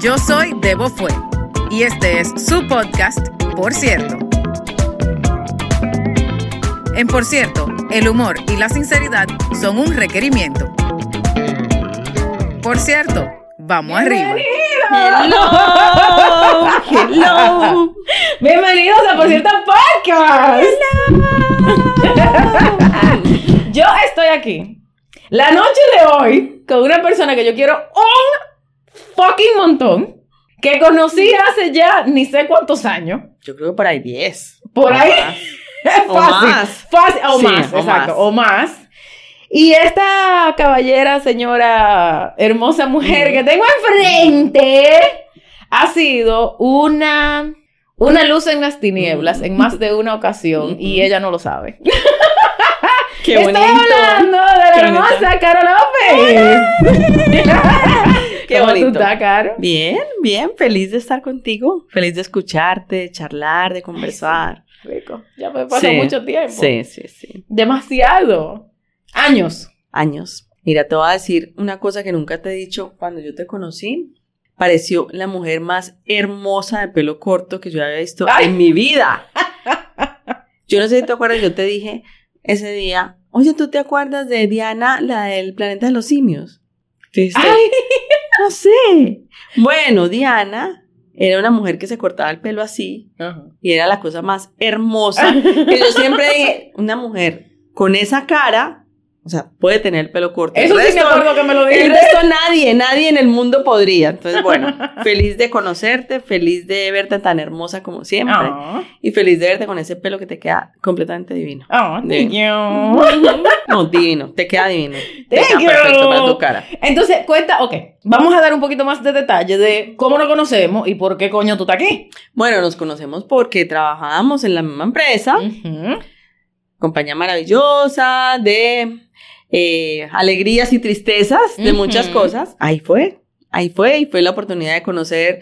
Yo soy Debo Fue y este es su podcast, Por cierto. En Por cierto, el humor y la sinceridad son un requerimiento. Por cierto, vamos arriba. Hello, hello. Bienvenidos a Por cierto Podcast. Yo estoy aquí la noche de hoy con una persona que yo quiero un fucking montón. Que conocí hace ya ni sé cuántos años. Yo creo que por ahí 10. Por ahí. O fácil. más. Fácil. O Sí, más, o exacto. más. O más. Y esta caballera, señora, hermosa mujer que tengo enfrente, ha sido una, una luz en las tinieblas en más de una ocasión y ella no lo sabe. Qué Estoy bonito. hablando de la hermosa Caro López. Qué ¿Cómo bonito. tú estás, Caro? Bien, bien, feliz de estar contigo, feliz de escucharte, de charlar, de conversar. Rico. Ya me pasó Sí, mucho tiempo. Sí, sí, sí. Demasiado. Años. Años. Mira, te voy a decir una cosa que nunca te he dicho. Cuando yo te conocí, pareció la mujer más hermosa de pelo corto que yo había visto Ay. en mi vida. Yo no sé si te acuerdas, yo te dije ese día, oye, ¿tú te acuerdas de Diana, la del planeta de los simios? ¿Viste? Ay, No sé. Bueno, Diana era una mujer que se cortaba el pelo así y era la cosa más hermosa. que yo siempre dije, una mujer con esa cara, o sea, puede tener el pelo corto. Eso el sí me resto, acuerdo que me lo el dijiste. resto nadie, nadie en el mundo podría. Entonces, bueno, feliz de conocerte, feliz de verte tan hermosa como siempre Ah, y feliz de verte con ese pelo que te queda completamente divino. ah, thank you. No, divino, te queda divino. Te Thank queda you. perfecto para tu cara. Entonces, cuenta, ok, vamos a dar un poquito más de detalle de cómo nos conocemos y por qué coño tú estás aquí. Bueno, nos conocemos porque trabajábamos en la misma empresa. Compañía maravillosa de eh, alegrías y tristezas, de muchas cosas. Ahí fue, ahí fue, y fue la oportunidad de conocer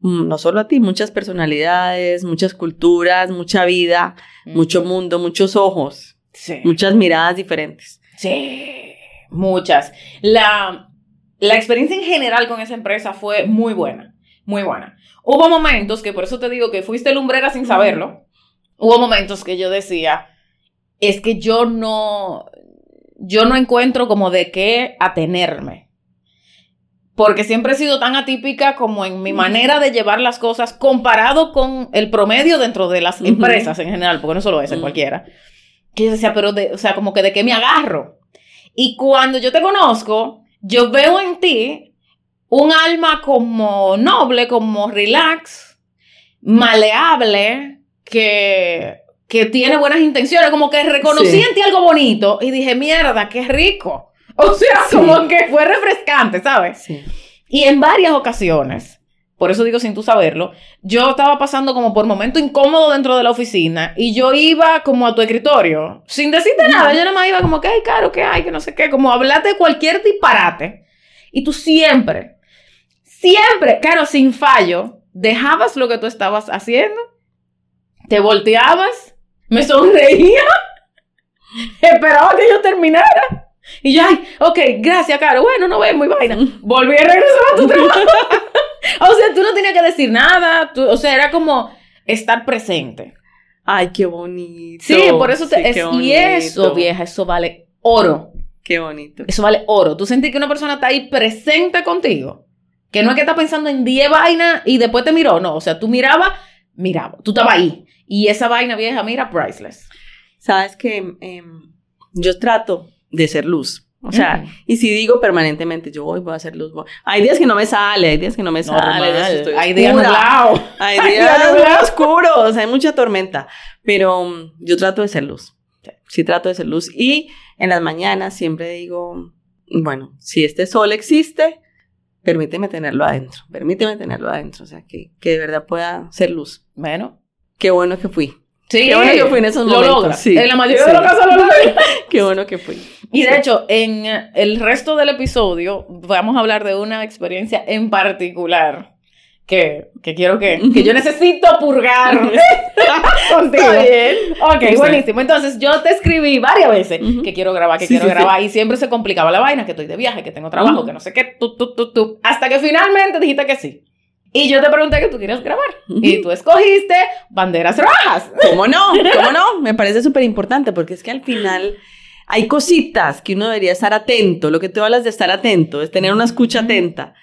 mm, no solo a ti, muchas personalidades, muchas culturas, mucha vida, mucho mundo, muchos ojos, Sí. muchas miradas diferentes. Sí, muchas. La, la experiencia en general con esa empresa fue muy buena, muy buena. Hubo momentos que, por eso te digo que fuiste lumbrera sin saberlo, hubo momentos que yo decía, es que yo no, yo no encuentro como de qué atenerme. Porque siempre he sido tan atípica como en mi manera de llevar las cosas comparado con el promedio dentro de las empresas en general, porque no solo es en Ujú. cualquiera. Que yo decía, pero de, o sea, como que de qué me agarro. Y cuando yo te conozco, yo veo en ti un alma como noble, como relax, maleable, que, que tiene buenas intenciones, como que reconocí Sí. en ti algo bonito y dije, mierda, qué rico. O sea, Sí. como que fue refrescante, ¿sabes? Sí. Y en varias ocasiones, por eso digo sin tú saberlo, yo estaba pasando como por momento incómodo dentro de la oficina y yo iba como a tu escritorio, sin decirte nada, yo nada más iba como que, ay, caro, que hay, que no sé qué, como hablarte de cualquier disparate. Y tú siempre, siempre, claro, sin fallo, dejabas lo que tú estabas haciendo, te volteabas, me sonreía, esperaba que yo terminara. Y yo, ay, ok, gracias, Caro. Bueno, no vemos y vaina. Volví a regresar a tu trabajo. o sea, tú no tenías que decir nada. tú- o sea, era como estar presente. Ay, qué bonito. Sí, por eso te, Sí, es- y eso, vieja, eso vale oro. Qué bonito. Eso vale oro. Tú sentís que una persona está ahí presente contigo. Que no es que está pensando en 10 vainas y después te miró. No, o sea, tú mirabas, miraba, tú estabas ahí. Y esa vaina vieja, mira, priceless. Sabes que em, yo trato de ser luz. O sea, Ujú. y si digo permanentemente, yo voy, voy a hacer luz. voy- Hay días que no me sale, hay días que no me sale. hay días que estoy hay días nublados. Hay días oscuros, hay mucha tormenta. Pero um, yo trato de ser luz. Sí, trato de ser luz. Y en las mañanas siempre digo, bueno, si este sol existe, permíteme tenerlo adentro. Permíteme tenerlo adentro. O sea, que, que de verdad pueda ser luz. Bueno. Qué bueno que fui. Sí, Qué bueno que fui en esos lo momentos, logra. sí, en la mayoría sí. de los casos lo logra. Qué bueno que fui. Y de hecho, en el resto del episodio vamos a hablar de una experiencia en particular que, que quiero que, que yo necesito purgar contigo. Está bien. Ok, Está buenísimo. Entonces yo te escribí varias veces Ujú. que quiero grabar, que Sí, quiero sí, sí. grabar, y siempre se complicaba la vaina, que estoy de viaje, que tengo trabajo, Ujú. que no sé qué, tú, tú, tú, tú, hasta que finalmente dijiste que sí. Y yo te pregunté que tú querías grabar. Y tú escogiste banderas rojas. ¿Cómo no? ¿Cómo no? Me parece súper importante porque es que al final hay cositas que uno debería estar atento. Lo que tú hablas de estar atento es tener una escucha atenta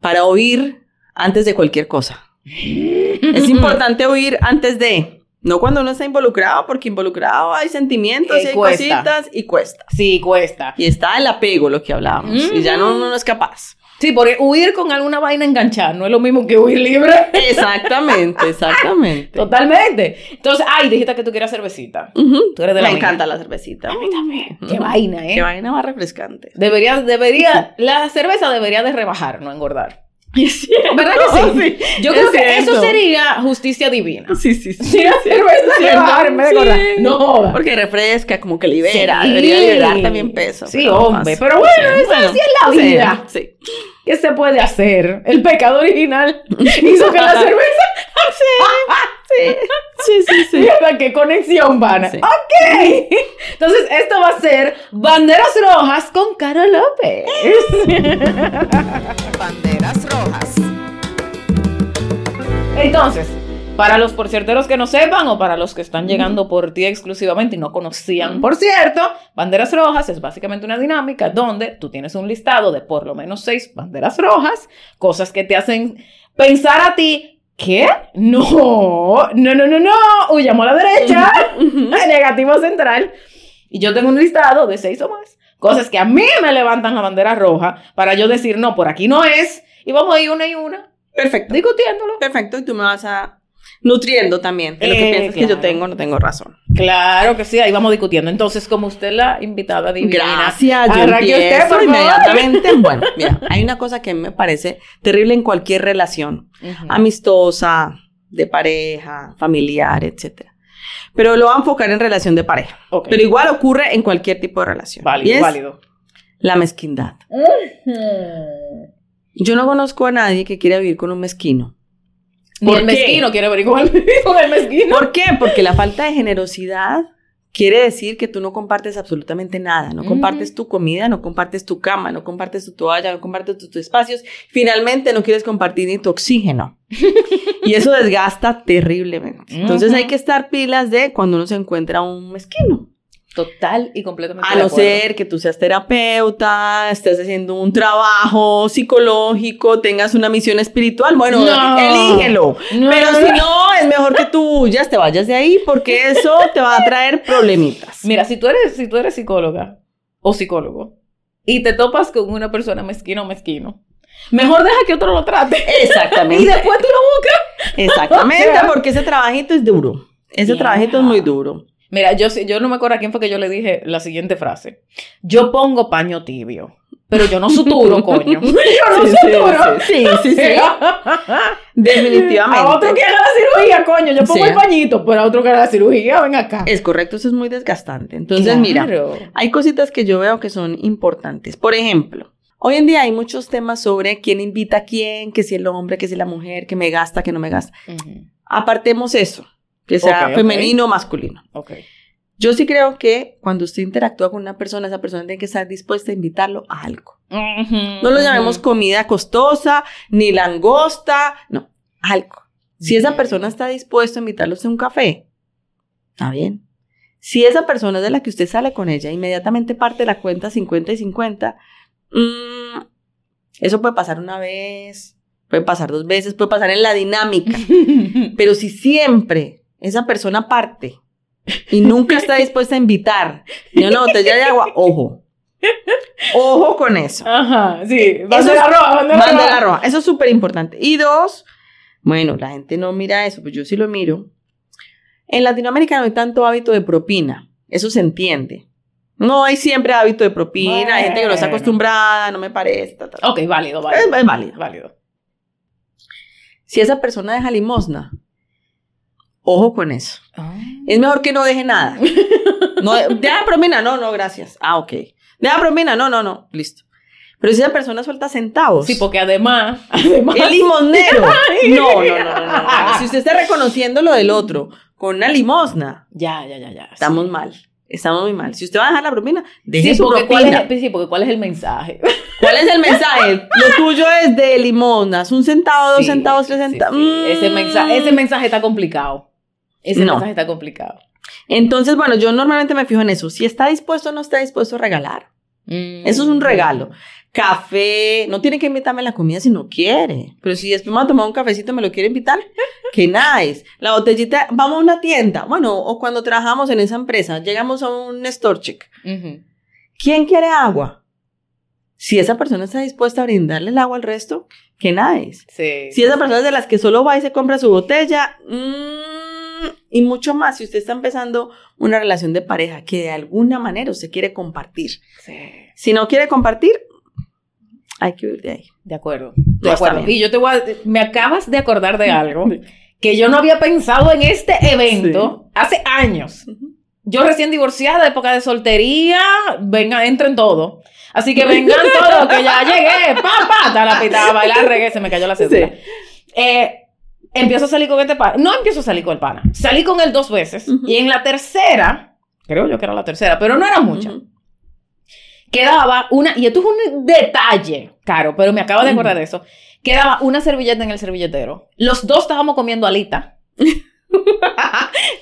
para oír antes de cualquier cosa. Es importante oír antes de, no cuando uno está involucrado, porque involucrado hay sentimientos Eh, y hay cuesta. cositas y cuesta. Sí, cuesta. Y está el apego, lo que hablábamos, y ya no, uno no es capaz. Sí, porque huir con alguna vaina enganchada no es lo mismo que huir libre. Exactamente, exactamente. Totalmente. Entonces, ay, dijiste que tú querías cervecita. Ujú. Tú eres de la Me encanta la cervecita. A mí también. Qué vaina, ¿eh? Qué vaina más refrescante. Debería, debería, la cerveza debería de rebajar, no engordar. ¿Verdad que sí? Yo es creo que cierto. eso sería justicia divina. Sí, sí, sí. De Sí. engordar. No. Porque refresca, como que libera. Sí. Debería liberar también peso. Sí, pero hombre. Pero bueno, Sí, eso bueno, así es la sí, vida. Sí. ¿Qué se puede hacer? El pecado original hizo que la cerveza... Sí, sí, sí. sí. Mierda, qué conexión, pana. Sí. Ok. Entonces, esto va a ser Banderas Rojas con Caro López. Banderas rojas. Entonces, para los porcierteros que no sepan o para los que están llegando por ti exclusivamente y no conocían, por cierto, banderas rojas es básicamente una dinámica donde tú tienes un listado de por lo menos seis banderas rojas, cosas que te hacen pensar a ti, ¿qué? No, no, no, no, no, huyamos a la derecha, negativo central. Y yo tengo un listado de seis o más, cosas que a mí me levantan la bandera roja para yo decir, no, por aquí no es, y vamos a ir una y una Perfecto. discutiéndolo. Perfecto. Y tú me vas a nutriendo también. De lo Eh, que piensas que yo tengo, no tengo razón. Claro que sí, ahí vamos discutiendo. Entonces, como usted la invitada divina. Gracias, yo usted, por favor. inmediatamente. Bueno, mira, hay una cosa que me parece terrible en cualquier relación. Amistosa, de pareja, familiar, etc. Pero lo voy a enfocar en relación de pareja. Ok. Pero igual ocurre en cualquier tipo de relación. Válido, y es válido. la mezquindad. Yo no conozco a nadie que quiera vivir con un mezquino. Ni ¿Por el qué? mezquino quiere con el, mezquino. ¿Por qué? Porque la falta de generosidad quiere decir que tú no compartes absolutamente nada. No compartes tu comida, no compartes tu cama, no compartes tu toalla, no compartes tus espacios. Finalmente no quieres compartir ni tu oxígeno. y eso desgasta terriblemente. Entonces hay que estar pilas de cuando uno se encuentra un mezquino. Total y completamente. A no ser que tú seas terapeuta, estés haciendo un trabajo psicológico, tengas una misión espiritual, bueno, No. elígelo. No. Pero si no, es mejor que tú huyas, te vayas de ahí, porque eso te va a traer problemitas. Mira, si tú eres, si tú eres psicóloga o psicólogo y te topas con una persona mezquina o mezquino, mejor deja que otro lo trate. Y Exactamente. después tú lo buscas. Exactamente, porque ese trabajito es duro. Ese Yeah. trabajito es muy duro. Mira, yo, yo no me acuerdo a quién fue que yo le dije la siguiente frase. Yo pongo paño tibio, pero yo no suturo, coño. Yo no Sí, suturo. sí, sí, sí, sí. Definitivamente. A otro que haga la cirugía, coño. Yo pongo Sí. el pañito, pero a otro que haga la cirugía, ven acá. Es correcto, eso es muy desgastante. Entonces, Claro. mira, hay cositas que yo veo que son importantes. Por ejemplo, hoy en día hay muchos temas sobre quién invita a quién, que si el hombre, que si la mujer, que me gasta, que no me gasta. Ujú. Apartemos eso, que sea femenino o masculino. Ok. Yo sí creo que cuando usted interactúa con una persona, esa persona tiene que estar dispuesta a invitarlo a algo. No lo llamemos comida costosa, ni langosta, no, algo. Si esa persona está dispuesta a invitarlo a un café, está bien. Si esa persona es de la que usted sale con ella, inmediatamente parte la cuenta 50 y 50, mm, eso puede pasar una vez, puede pasar dos veces, puede pasar en la dinámica. Pero si siempre esa persona parte y nunca está dispuesta a invitar ni una botella de agua, ojo. Ojo con eso. Ajá, sí. Eso Bandera es- roja, bandera Bandera roja. Eso es súper importante. Y dos, bueno, la gente no mira eso, pues yo sí lo miro. En Latinoamérica no hay tanto hábito de propina. Eso se entiende. No hay siempre hábito de propina. Hay gente que no está acostumbrada, no me parece. ta, ta, ta. Ok, válido, Es, válido. es válido. Válido. Si esa persona deja limosna, ojo con eso. Ah. Es mejor que no deje nada. No, deja propina, no, no, gracias. Ah, ok. Deja propina, no, no, no, listo. Pero si esa persona suelta centavos. Sí, porque además, además El limonero. No, no, no, no, no, no. Si usted está reconociendo lo del otro con una limosna, Ya, ya, ya, ya. estamos mal. Estamos muy mal. Si usted va a dejar la propina, deje Sí, su porque propina. ¿cuál es, sí, porque ¿cuál es el mensaje? ¿Cuál es el mensaje? Lo tuyo es de limosnas. Un centavo, dos Sí, centavos, tres sí, centavos. sí. Ese, Mm. mensaje, ese mensaje está complicado. Ese No. mensaje está complicado. Entonces, bueno, yo normalmente me fijo en eso. Si está dispuesto o no está dispuesto a regalar. Mm. Eso es un regalo. Café, no tiene que invitarme a la comida si no quiere. Pero si después me va a tomar un cafecito me lo quiere invitar, que nice. La botellita, vamos a una tienda. Bueno, o cuando trabajamos en esa empresa, llegamos a un store chick. ¿Quién quiere agua? Si esa persona está dispuesta a brindarle el agua al resto, que nice. Sí. Si esa persona es de las que solo va y se compra su botella, mm, y mucho más, si usted está empezando una relación de pareja que de alguna manera usted quiere compartir. Sí. Si no quiere compartir, hay que huir de ahí. De acuerdo. No De está acuerdo. Y yo te voy a, me acabas de acordar de algo que yo no había pensado en este evento hace años. Yo recién divorciada, época de soltería, venga, entren todo. Así que vengan todos, que ya llegué, pa, pa, ta, la pita, a bailar reggae, se me cayó la cédula. Eh, empiezo a salir con este pana. No empiezo a salir con el pana. Salí con él dos veces. Ujú. Y en la tercera, creo yo que era la tercera, pero no era mucha. Ujú. Quedaba una, y esto es un detalle, caro, pero me acabo de acordar de eso. Quedaba una servilleta en el servilletero. Los dos estábamos comiendo alita.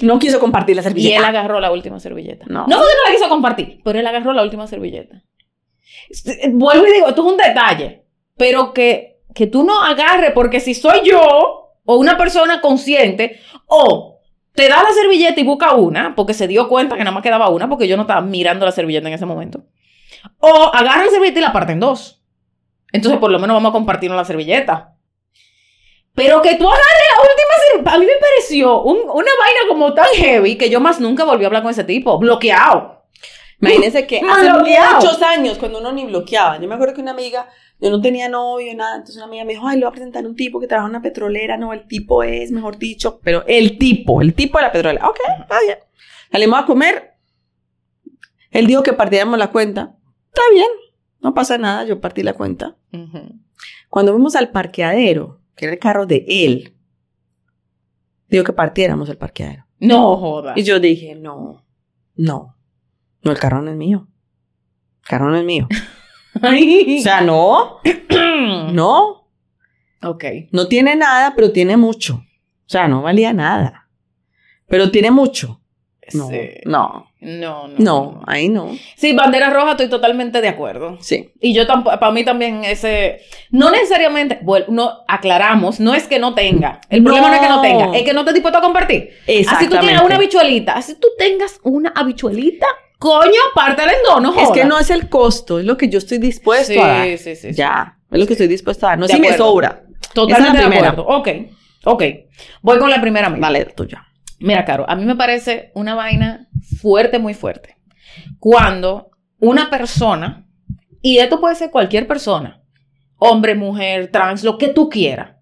No quiso compartir la Y él servilleta. agarró la última servilleta. No. No. porque no la quiso compartir, pero él agarró la última servilleta. Vuelvo y digo, esto es un detalle, pero que, que tú no agarres, porque si soy yo o una persona consciente, o te da la servilleta y busca una, porque se dio cuenta que nada más quedaba una, porque yo no estaba mirando la servilleta en ese momento, o agarra la servilleta y la parte en dos. Entonces, por lo menos vamos a compartir la servilleta. Pero que tú agarres la última servilleta, a mí me pareció un- una vaina como tan heavy que yo más nunca volví a hablar con ese tipo, bloqueado. Imagínense que hace bloqueado. muchos años, cuando uno ni bloqueaba, yo me acuerdo que una amiga, yo no tenía novio, nada, entonces una amiga me dijo, ay, le voy a presentar un tipo que trabaja en una petrolera, no, el tipo es, mejor dicho, pero el tipo, el tipo de la petrolera, ok, está bien. Salimos a comer, él dijo que partiéramos la cuenta, está bien, no pasa nada, yo partí la cuenta. Cuando fuimos al parqueadero, que era el carro de él, dijo que partiéramos el parqueadero. No joda. Y yo dije, no, no, no, el carro no es mío. El carro no es mío. O sea, no, no, ok. no tiene nada, pero tiene mucho. O sea, no valía nada. Pero tiene mucho. No, Sí. no, No, no. no, ahí no. Sí, bandera roja, estoy totalmente de acuerdo. Sí. Y yo tampoco, para mí también ese, no necesariamente, bueno, no, aclaramos, no es que no tenga. El problema no es que no tenga, es que no esté dispuesto a compartir. Así tú tienes una habichuelita, así tú tengas una habichuelita, coño, pártela en dos, no Es que no es el costo, es lo que yo estoy dispuesto Sí, a dar. sí, sí, sí. Ya, es lo que estoy dispuesto a dar. No De si me sobra. Totalmente Esa es la de acuerdo. Ok, ok. Voy con la primera amiga. Dale, tuya. Mira, Caro, a mí me parece una vaina fuerte, muy fuerte. Cuando una persona, y esto puede ser cualquier persona, hombre, mujer, trans, lo que tú quieras,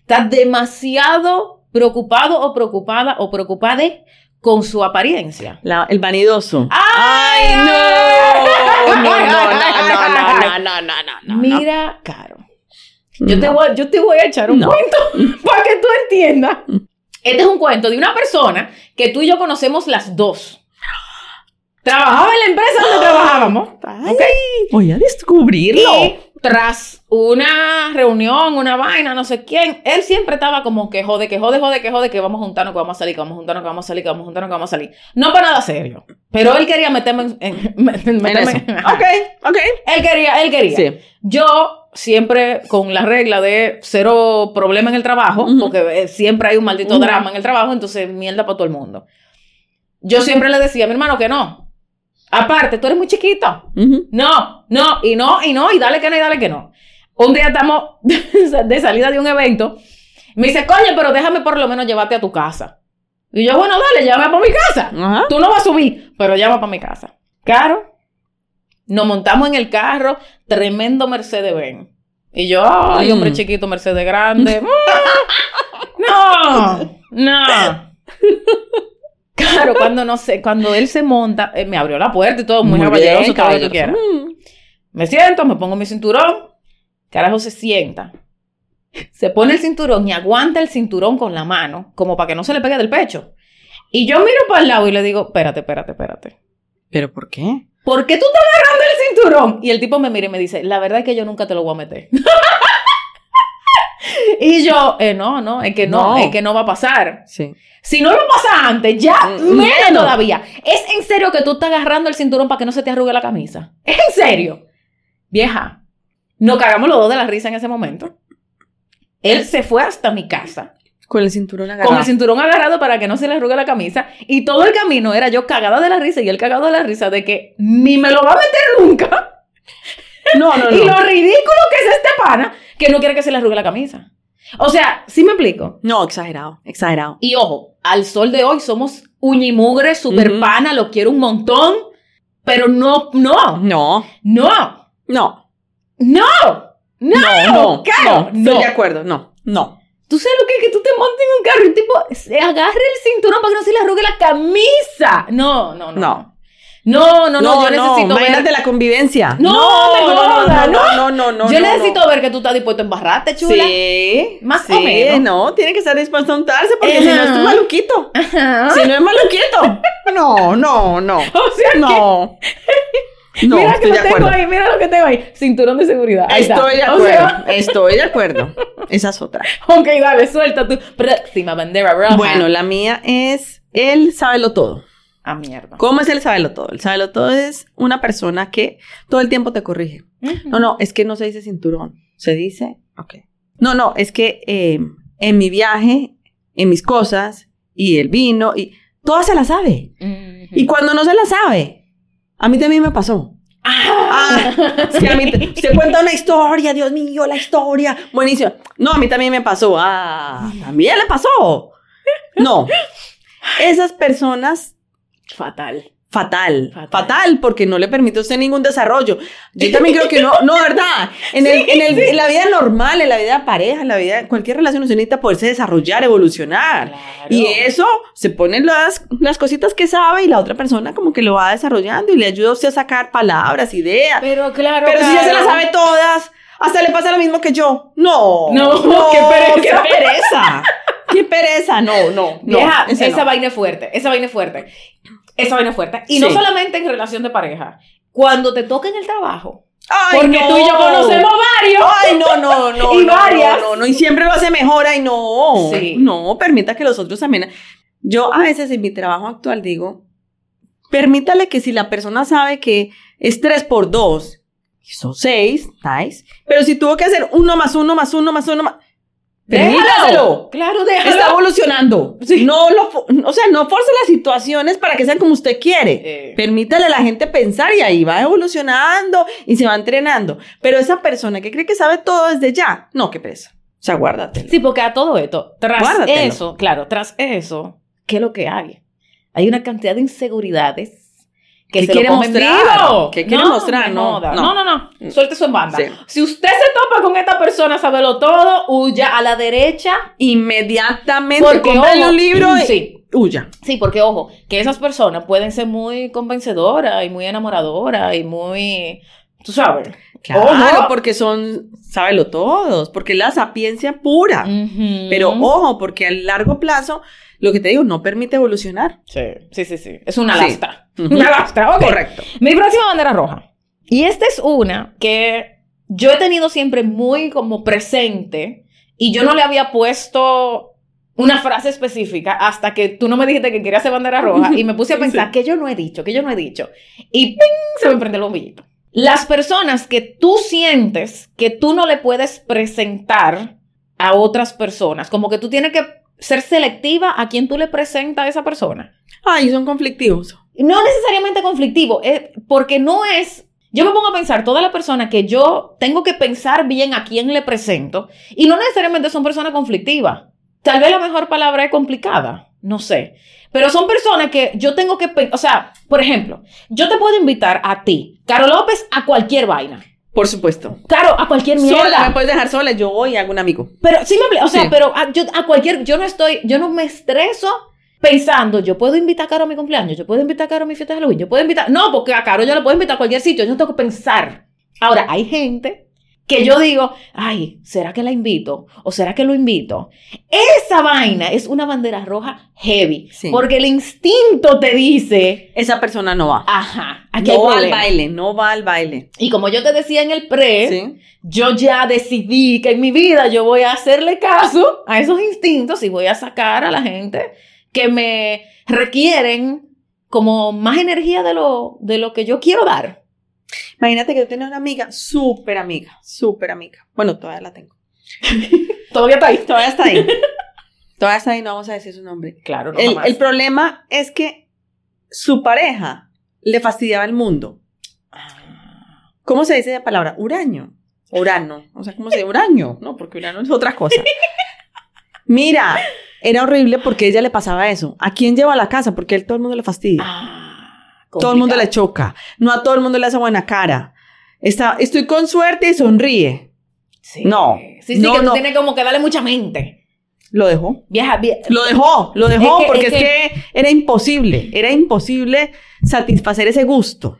está demasiado preocupado o preocupada o preocupada con su apariencia. El vanidoso. ¡Ay, no! No, no, no, no, no, no. Mira, Caro. Yo, te voy, a echar un no. cuento para que tú entiendas este es un cuento de una persona que tú y yo conocemos las dos. Trabajaba en la empresa donde trabajábamos. Ay, ¿ok? Voy a descubrirlo. Y tras una reunión, una vaina, no sé quién, él siempre estaba como que jode, que jode, jode, que jode, que vamos a juntarnos, que vamos a salir, que vamos a juntarnos, que vamos a salir, que vamos a juntarnos, que vamos a salir. No para nada serio. Pero él quería meterme en... en- En meterme eso. en- ajá. Ok, ok. Él quería, él quería. Sí. Yo siempre con la regla de cero problema en el trabajo, porque eh, siempre hay un maldito drama en el trabajo, entonces mierda para todo el mundo. Yo siempre le decía a mi hermano que no. Aparte, tú eres muy chiquito. No, no, y no, y no, y dale que no, y dale que no. Un día estamos de salida de un evento. Me dice, coño, pero déjame por lo menos llevarte a tu casa. Y yo, bueno, dale, llévame para mi casa. Tú no vas a subir, pero llama para mi casa. Caro, nos montamos en el carro, tremendo Mercedes Benz. Y yo, ay, Mm. hombre chiquito, Mercedes grande. Mm. no, no. Claro, cuando no sé, cuando él se monta, eh, me abrió la puerta y todo, muy, Muy caballeroso, todo lo que quieras. Mm. Me siento, me pongo mi cinturón. Carajo se sienta. Se pone el cinturón y aguanta el cinturón con la mano, como para que no se le pegue del pecho. Y yo miro para el lado y le digo, espérate, espérate, espérate. ¿Pero por qué? ¿Por qué tú estás agarrando el cinturón? Y el tipo me mira y me dice, la verdad es que yo nunca te lo voy a meter. y yo, eh, no, no, es que no, No. es que no va a pasar. Sí. Si no lo pasa antes, ya Mm, menos menos. todavía. ¿Es en serio que tú estás agarrando el cinturón para que no se te arrugue la camisa? ¿Es en serio? Vieja, nos cagamos los dos de la risa en ese momento. Él se fue hasta mi casa Con el cinturón agarrado. con el cinturón agarrado para que no se le arrugue la camisa y todo el camino era yo cagada de la risa y él cagado de la risa de que ni me lo va a meter nunca. No, no, Y lo no. ridículo que es este pana que no quiere que se le arrugue la camisa. O sea, sí me explico. No, exagerado, exagerado. Y ojo, al sol de hoy somos uñimugre, super pana, lo quiero un montón, pero no, no, No, no, no. no, no, No, no, Caro, no. Estoy de acuerdo, no, no. Tú sabes lo que es que tú te montes en un carro y un tipo se agarre el cinturón para que no se le arrugue la camisa. No, no, no. No. No, no, no, yo necesito ver. imagínate la convivencia. No, me joda, no, no, no, no, yo no, necesito ver que tú estás dispuesto a embarrarte, chula. Sí. Más sí, o menos. no, tiene que estar dispuesto a untarse porque si no Ajá. es maluquito. Ajá. Si no es maluquito. No, no, no. O sea, que- No. Mira que estoy lo de tengo ahí, mira lo que tengo ahí. Cinturón de seguridad. Ahí está. Estoy de O acuerdo. sea, Estoy de acuerdo. Esa es otra. ok, dale, suelta tu próxima bandera roja. Bueno, la mía es él sábelo todo. Ah, mierda. ¿Cómo es el sábelo todo? El sábelo todo es una persona que todo el tiempo te corrige. No, no, es que no se dice cinturón. Se dice, ok. No, no, es que eh, en mi viaje, en mis cosas, y el vino, y toda se la sabe. Y cuando no se la sabe, a mí también me pasó. Ah, que a mí, te- usted cuenta una historia, Dios mío, la historia, buenísimo. No, a mí también me pasó. Ah, también le pasó. No, esas personas Fatal. Fatal, Fatal. fatal, porque no le permite a usted ningún desarrollo. Yo también creo que no, no, ¿verdad? En, el- en el- en la vida normal, en la vida de pareja, en la vida, en cualquier relación, usted necesita poderse desarrollar, evolucionar. Claro. Y eso, se ponen las, las cositas que sabe y la otra persona como que lo va desarrollando y le ayuda a usted a sacar palabras, ideas. Pero claro. Pero si ya se las sabe todas, hasta le pasa lo mismo que yo. No. No, qué pereza. Qué pereza. Qué pereza. No, no, no. Esa no. vaina es fuerte, esa vaina es fuerte. Esa vaina fuerte. Y Sí. no solamente en relación de pareja. Cuando te toca en el trabajo. Ay, porque no. tú y yo conocemos varios. Ay, no, no, no. Y no, varias. No, no, no, y siempre lo hace mejor. Ay, no. Sí. No, permita que los otros también. Yo a veces en mi trabajo actual digo, permítale que si la persona sabe que es 3 por 2, son 6, nice. Pero si tuvo que hacer uno más uno más uno más uno más. Permítaselo. Claro, déjalo. Está evolucionando. No lo, o sea, no force las situaciones para que sean como usted quiere. Eh, Permítale a la gente pensar y ahí va evolucionando y se va entrenando. Pero esa persona que cree que sabe todo desde ya, no, qué presa. O sea, guárdatelo. Sí, porque a todo esto, tras Guárdatelo. eso, claro, tras eso, ¿qué es lo que hay? Hay una cantidad de inseguridades que ¿Qué se quiere lo comen mostrar? vivo. ¿Qué quiere No, mostrar? No, no. no, no, no. Suelte eso en banda. Sí. Si usted se topa con esta persona, sabelo todo, huya a la derecha. Inmediatamente Porque, ojo, un libro y sí. huya. Sí, porque ojo, que esas personas pueden ser muy convencedoras y muy enamoradoras y muy, tú sabes. Claro, Ojo. porque son, sábelo todos, porque es la sapiencia pura. Ujú. Pero ojo, porque a largo plazo, lo que te digo, no permite evolucionar. Sí, sí, sí, sí. Es una Sí. lastra. Ujú. Una lastra, ok. Correcto. Mi próxima bandera roja. Y esta es una que yo he tenido siempre muy como presente y yo no le había puesto una frase específica hasta que tú no me dijiste que querías hacer bandera roja y me puse a pensar que yo no he dicho, que yo no he dicho. Y ¡ping! se me prende el bombillito. Las personas que tú sientes que tú no le puedes presentar a otras personas, como que tú tienes que ser selectiva a quien tú le presentas a esa persona Ay, son conflictivos. no necesariamente conflictivo, es porque no es. Yo me pongo a pensar, toda la persona que yo tengo que pensar bien a quién le presento, y no necesariamente son personas conflictivas. Tal vez la mejor palabra es complicada, no sé. Pero son personas que yo tengo que, o sea, por ejemplo, yo te puedo invitar a ti, Caro López, a cualquier vaina. Por supuesto. Caro, a cualquier mierda. Sola, me puedes dejar sola, yo voy hago un amigo. Pero sí me o sea, Sí. pero a, yo, a cualquier, yo no estoy, yo no me estreso pensando, yo puedo invitar a Caro a mi cumpleaños, yo puedo invitar a Caro a mi fiesta de Halloween, yo puedo invitar, no, porque a Caro yo le puedo invitar a cualquier sitio, yo no tengo que pensar Ahora, hay gente que yo digo, ay, ¿será que la invito? ¿O será que lo invito? Esa vaina es una bandera roja heavy. Sí. Porque el instinto te dice, Esa persona no va. ajá, aquí no va al baile, no va al baile. Y como yo te decía en el pre, Sí. yo ya decidí que en mi vida yo voy a hacerle caso a esos instintos y voy a sacar a la gente que me requieren como más energía de lo, de lo que yo quiero dar. Imagínate que yo tenía una amiga, súper amiga, súper amiga. Bueno, todavía la tengo. Todavía está ahí. Todavía está ahí. todavía está ahí, no vamos a decir su nombre. Claro, no El, jamás. el problema es que su pareja le fastidiaba el mundo. Ah, ¿Cómo se dice esa palabra? Uraño. Urano. O sea, ¿cómo se dice? Uraño. No, porque urano es otra cosa. Mira, era horrible porque ella le pasaba eso. ¿A quién lleva a la casa? Porque él todo el mundo le fastidia. Todo el mundo le choca. No a todo el mundo le hace buena cara. Está, estoy con suerte y sonríe. Sí. No, Sí, sí, no, que tú no. tienes como que darle mucha mente. Lo dejó. Vieja, vie- Lo dejó, lo dejó Es que- porque es es que... era imposible, era imposible satisfacer ese gusto.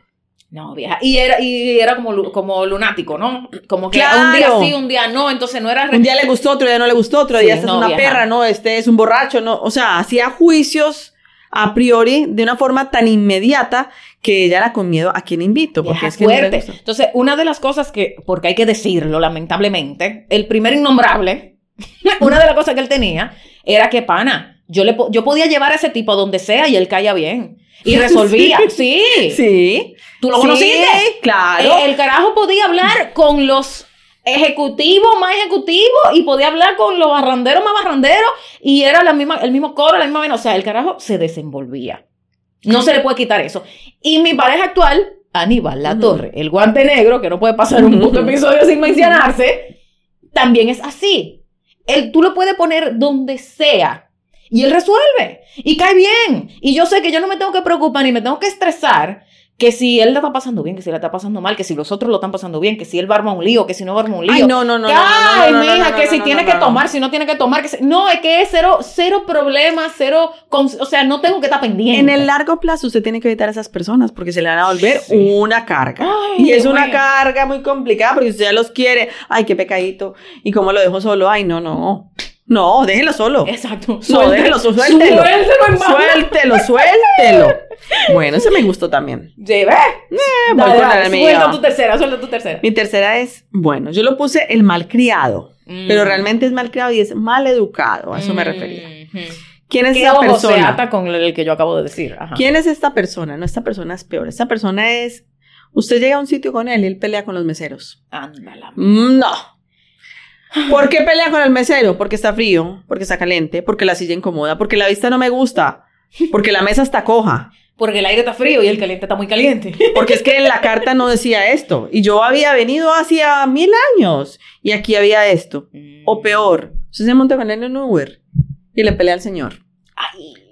No, vieja. Y era, y era como, como lunático, ¿no? Como que Claro. un día sí, un día no. Entonces no era... Un día le gustó, otro día no le gustó, otro Sí, día esta no, es una vieja. perra, no, este es un borracho, no, o sea, hacía juicios a priori de una forma tan inmediata que ella era con miedo a quién invito, porque es que fuerte. Entonces, una de las cosas que, porque hay que decirlo, lamentablemente, el primer innombrable, una de las cosas que él tenía era que, pana, yo, le, yo podía llevar a ese tipo a donde sea y él caía bien. Y resolvía. Sí. Sí, ¿Tú lo sí, conociste? claro. Eh, el carajo podía hablar con los ejecutivos más ejecutivos y podía hablar con los barranderos más barranderos y era la misma, el mismo coro, la misma vaina. O sea, el carajo se desenvolvía. No se le puede quitar eso. Y mi pareja actual, Aníbal La. Torre, el guante negro, que no puede pasar un puto episodio sin mencionarse, también es así. Él, tú lo puedes poner donde sea y él resuelve y cae bien. Y yo sé que yo no me tengo que preocupar ni me tengo que estresar que si él la está pasando bien, que si la está pasando mal, que si los otros lo están pasando bien, que si él va a armar un lío, que si no va a armar un lío. Ay, no, no, no, Ay, no, no, no, mija, no, que no, si no, tiene no, que no. tomar, si no tiene que tomar, que si- no, es que es cero, cero problemas, cero, cons- o sea, no tengo que estar pendiente. En el largo plazo usted tiene que evitar a esas personas porque se le van a volver Sí. una carga. Ay, y es Dios una carga muy complicada porque usted ya los quiere. Ay, qué pecadito. ¿Y cómo lo dejo solo? Ay, no, no. No, déjelo solo. Exacto. No, déjelo, suéltelo. Suéltelo. Suéltelo, suéltelo. Bueno, ese me gustó también. Lleve. voy Dale, con dale. Suelta tu tercera, suelta tu tercera. Mi tercera es, bueno, yo lo puse el malcriado, Mm. pero realmente es malcriado y es mal educado. A eso me refería. Mhm. ¿Quién es ¿Qué esa ojo se persona? ata con el que yo acabo de decir? Ajá. ¿Quién es esta persona? No, esta persona es peor. Esta persona es, usted llega a un sitio con él y él pelea con los meseros. Ándala. Mm, No. ¿Por qué pelea con el mesero? Porque está frío, porque está caliente, porque la silla incomoda, porque la vista no me gusta, porque la mesa está coja, Porque el aire está frío y el caliente está muy caliente. porque es que en la carta no decía esto. Y yo había venido hacía mil años y aquí había esto. O peor, usted se monta con él en un Uber y le pelea al señor.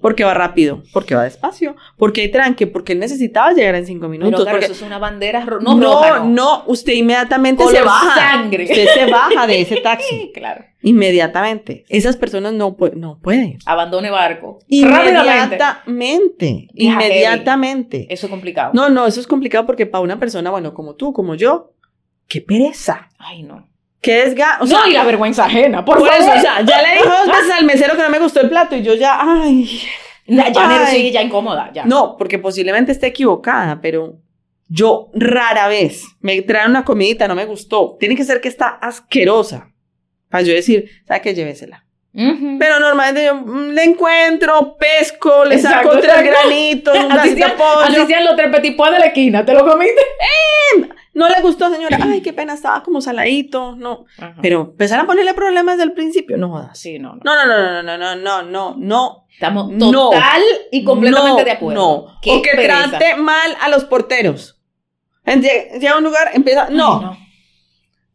Porque va rápido, porque va despacio, porque hay tranque, porque necesitaba llegar en cinco minutos. Pero claro, porque- eso es una bandera ro- no, no, roja, no, usted inmediatamente Color se baja. sangre. Usted se baja de ese taxi. Sí, claro. Inmediatamente. Esas personas no, pu- no pueden. Abandone barco. Inmediatamente. Inmediatamente. Eso es complicado. No, no, eso es complicado porque para una persona, bueno, como tú, como yo, qué pereza. Ay, no. Qué desga... O sea, no, y la vergüenza ajena, por, por favor. eso, o sea, ya le dije dos veces al mesero que no me gustó el plato y yo ya, ay. Ya, ya, sí, ya incómoda, ya. No, porque posiblemente esté equivocada, pero yo rara vez me traen una comidita, no me gustó. Tiene que ser que está asquerosa. Para yo decir, ¿sabe qué? Llévesela. Ujú. Pero normalmente yo mm, le encuentro, pesco, le Exacto, saco tres granitos, un pedacito de sean, así pollo. sean los tres de la esquina, ¿te lo comiste? No le gustó, señora. Ay, qué pena, estaba como saladito. No. Pero empezar a ponerle problemas desde el principio, no jodas. Sí, no, no. No, no, no, no, no, no, no, no. Estamos total y completamente de acuerdo. No. Qué o que trate mal a los porteros. Llega a un lugar, empieza. No. No.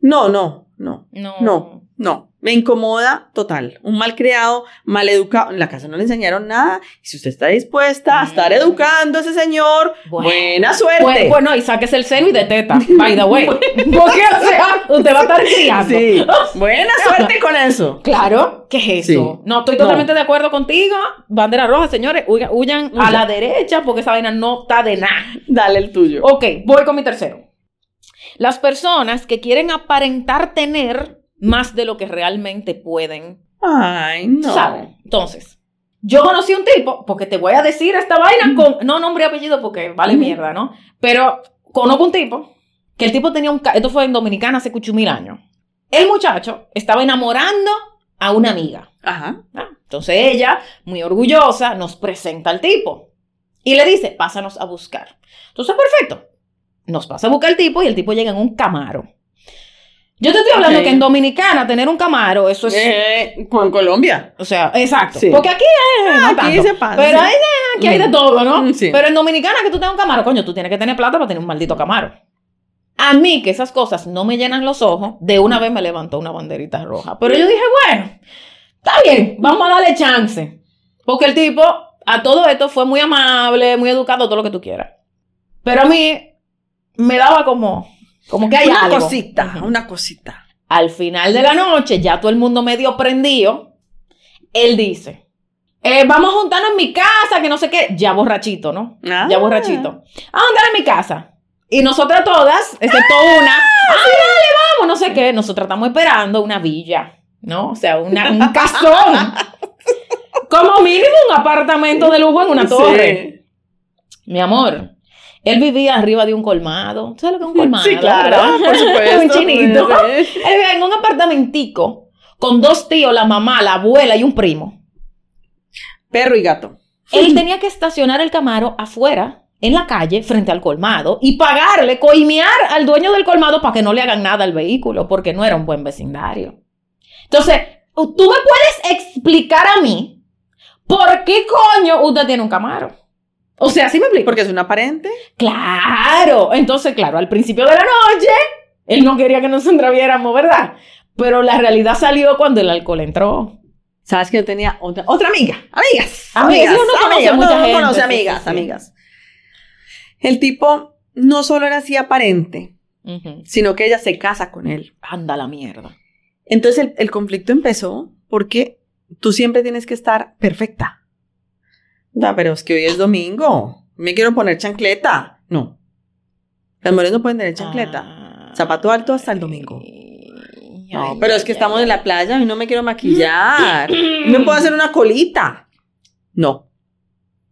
No, no, no. No. No. Me incomoda total. Un mal criado, mal educado. En la casa no le enseñaron nada. Y si usted está dispuesta a estar Mm. educando a ese señor, Bueno. buena suerte. Bueno, y sáquese el celo y de teta, by the way. Porque, o sea, usted va a estar criando. Sí. Buena suerte con eso. Claro, ¿qué es eso? Sí. No, estoy totalmente de acuerdo contigo. Bandera roja, señores, huyan, huyan a la derecha porque esa vaina no está de nada. Dale el tuyo. Ok, voy con mi tercero. Las personas que quieren aparentar tener más de lo que realmente pueden. Ay, no. ¿Sabes? Entonces, yo conocí un tipo, porque te voy a decir esta vaina con, no nombre y apellido porque vale Ujú. mierda, ¿no? Pero conozco un tipo, que el tipo tenía un, esto fue en Dominicana hace cucho mil años. El muchacho estaba enamorando a una amiga. Ajá. Ah, Entonces ella, muy orgullosa, nos presenta al tipo y le dice, pásanos a buscar. Entonces, perfecto. Nos pasa a buscar al tipo y el tipo llega en un camaro. Yo te estoy hablando que en Dominicana tener un camaro, eso es... Eh, con Colombia. O sea, exacto. Sí. Porque aquí es... no aquí tanto. se pasa, Pero hay aquí hay de Mm. todo, ¿no? Mm, sí. Pero en Dominicana que tú tengas un camaro, coño, tú tienes que tener plata para tener un maldito camaro. A mí, que esas cosas no me llenan los ojos, de una vez me levantó una banderita roja. Pero yo dije, bueno, está bien, vamos a darle chance. Porque el tipo, a todo esto, fue muy amable, muy educado, todo lo que tú quieras. Pero a mí, me daba como, como que hay una algo. cosita, una cosita. Al final de la noche, ya todo el mundo medio prendido, él dice, eh, vamos a juntarnos en mi casa, que no sé qué, ya borrachito, ¿no? Ah. Ya borrachito. A juntar en mi casa. Y nosotras todas, excepto una, ¡ay, dale, vamos! No sé qué, nosotras estamos esperando una villa, ¿no? O sea, una, un casón. Como mínimo un apartamento de lujo en una torre. Mi amor, él vivía arriba de un colmado. ¿Tú sabes lo que es un colmado? Sí, claro, verdad? por supuesto. un chinito. Él vivía en un apartamentico con dos tíos, la mamá, la abuela y un primo. Perro y gato. Él tenía que estacionar el camaro afuera, en la calle, frente al colmado, y pagarle, coimear al dueño del colmado para que no le hagan nada al vehículo, porque no era un buen vecindario. Entonces, tú me puedes explicar a mí por qué coño usted tiene un camaro. O sea, ¿sí me explico? Porque es un aparente. Claro. Entonces, claro, al principio de la noche, él no quería que nos entreviéramos, ¿verdad? Pero la realidad salió cuando el alcohol entró. ¿Sabes que yo tenía otra, otra amiga? Amigas. Amigas, amigas, mucha uno gente, conoce amigas, sí, sí. amigas. El tipo no solo era así aparente, sino que ella se casa con él. Anda la mierda. Entonces el, el conflicto empezó porque tú siempre tienes que estar perfecta. No, pero es que hoy es domingo. Me quiero poner chancleta. No. Las mujeres no pueden tener chancleta. Ah. Zapato alto hasta el domingo. Ay, No, ay, pero es que estamos en la playa y no me quiero maquillar. Me puedo hacer una colita. No.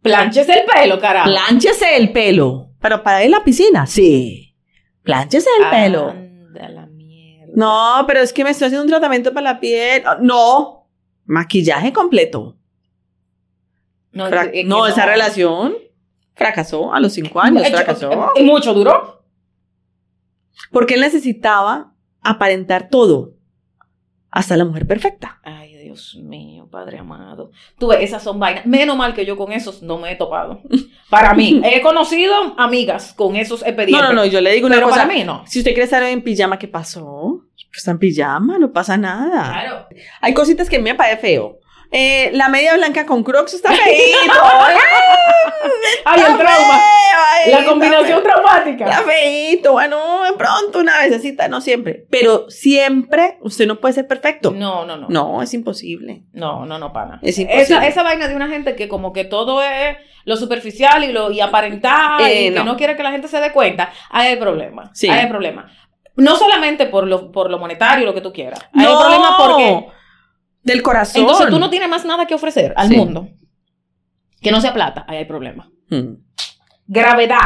Planches el pelo, carajo. Plánchese el pelo. Pero para ir a la piscina, sí. Plánchese el pelo. Anda la mierda. No, pero es que me estoy haciendo un tratamiento para la piel. No. Maquillaje completo. No, es no, esa relación fracasó a los cinco años. Eh, Fracasó. ¿Y mucho duró? Porque él necesitaba aparentar todo. Hasta la mujer perfecta. Ay, Dios mío, Padre amado. Tú ves, esas son vainas. Menos mal que yo con esos no me he topado. Para mí, he conocido amigas con esos No, expedientes. no, no, yo le digo una Pero cosa. para mí no. Si usted quiere estar en pijama, ¿qué pasó? Pues está en pijama, no pasa nada. Claro. Hay cositas que me parece feo. Eh, la media blanca con crocs está feíto. Ay, el trauma. La La combinación traumática. Está feíto. Bueno, de pronto una vecesita, no siempre. Pero siempre usted no puede ser perfecto. No, no, no. No, es imposible. No, no, no, pana. Es imposible. Esa, esa vaina de una gente que como que todo es lo superficial y lo y aparentar Eh, y que no. no quiere que la gente se dé cuenta, ahí hay problema. Sí. Ahí hay problema. No solamente por lo, por lo monetario, lo que tú quieras. No, hay problema porque Del corazón. entonces tú no tienes más nada que ofrecer al Sí. mundo. Que no sea plata, ahí hay problema. Hmm. Gravedad.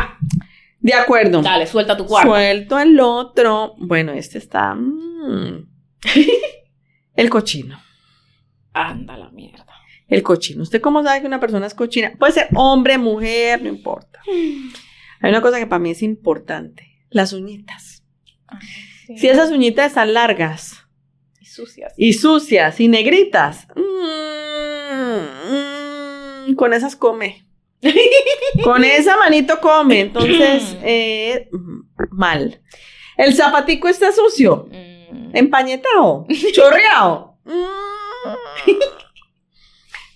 De acuerdo. Dale, suelta tu cuarto. Suelto el otro. Bueno, este está. mm. el cochino. Anda la mierda. El cochino. ¿Usted cómo sabe que una persona es cochina? Puede ser hombre, mujer, no importa. Hay una cosa que para mí es importante. Las uñitas. Si esas uñitas están largas sucias. y sucias y negritas, mm, mm, con esas come. Con esa manito come. Entonces, eh, mal. El zapatico está sucio. Mm. Empañetado, chorreado.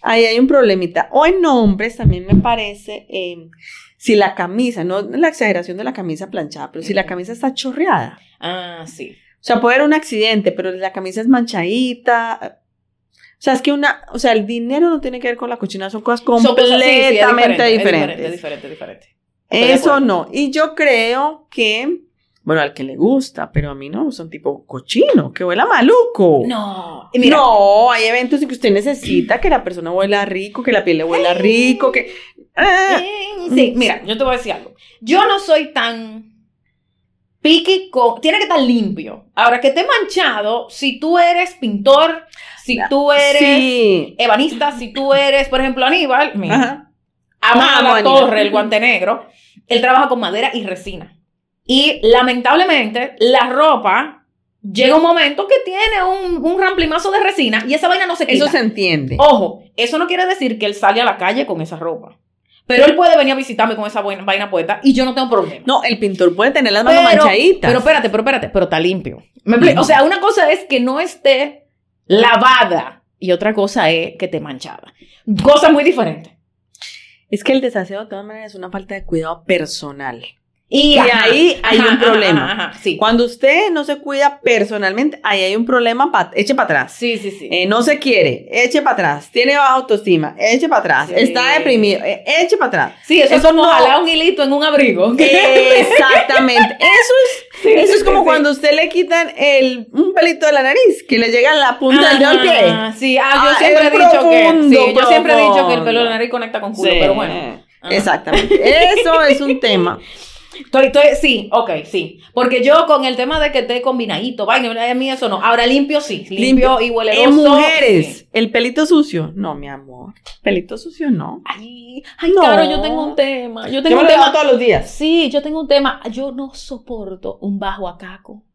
Ahí hay un problemita. O en hombres también me parece, eh, si la camisa, no la exageración de la camisa planchada, pero si la camisa está chorreada. Ah, sí. O sea, puede haber un accidente, pero la camisa es manchadita. O sea, es que una, o sea, el dinero no tiene que ver con la cochina, son cosas Son cosas- sí, sí, es completamente es diferentes. Es diferente, es diferente. De Eso no. Y yo creo que Bueno, al que le gusta, pero a mí no, son tipo cochino, que huela maluco. No. Mira, no, hay eventos en que usted necesita que la persona huela rico, que la piel le huela rico, que... Ah, Sí, mira, yo te voy a decir algo. Yo no soy tan con... Tiene que estar limpio. Ahora, que esté manchado, si tú eres pintor, si tú eres Sí. ebanista, si tú eres, por ejemplo, Aníbal, mira. Amada. Torre, el guante negro, él trabaja con madera y resina. Y lamentablemente, la ropa llega un momento que tiene un, un ramplimazo de resina y esa vaina no se quita. Eso se entiende. Ojo, eso no quiere decir que él sale a la calle con esa ropa. Pero él puede venir a visitarme con esa vaina, vaina puesta y yo no tengo problema. No, el pintor puede tener las manos pero, manchaditas. pero espérate, pero espérate, pero está limpio. ¿Me? O sea, una cosa es que no esté lavada y otra cosa es que esté manchada. Cosas muy diferentes. Es que el desaseo de todas maneras es una falta de cuidado personal. Y, ahí hay un problema. ajá, ajá, sí. Cuando usted no se cuida personalmente, ahí hay un problema, pa- eche para atrás. Sí, sí, sí. Eh, no se quiere, eche para atrás. Tiene baja autoestima, eche para atrás. Sí. Está deprimido, eh, eche para atrás. sí, eso, eso es como no- jalar un hilito en un abrigo. Exactamente. Eso es, Sí, eso es como cuando usted le quitan el, un pelito de la nariz, que le llega a la punta del dedo pie. Sí, ah, yo Ah, siempre he dicho que. profundo, Sí, yo siempre he dicho que el pelo de la nariz conecta con culo, pero bueno. Exactamente. Eso es un tema. Estoy, estoy, sí, ok, sí. Porque yo con el tema de que esté combinadito, vaina, a mí eso no. Ahora limpio sí, limpio, y huele En mujeres, el pelito sucio. No, mi amor. Pelito sucio no. Ay, ay, No. claro, yo tengo un tema. Yo tengo un tema. todos los días. Sí, yo tengo un tema. Yo no soporto un bajo acaco. ¿Qué es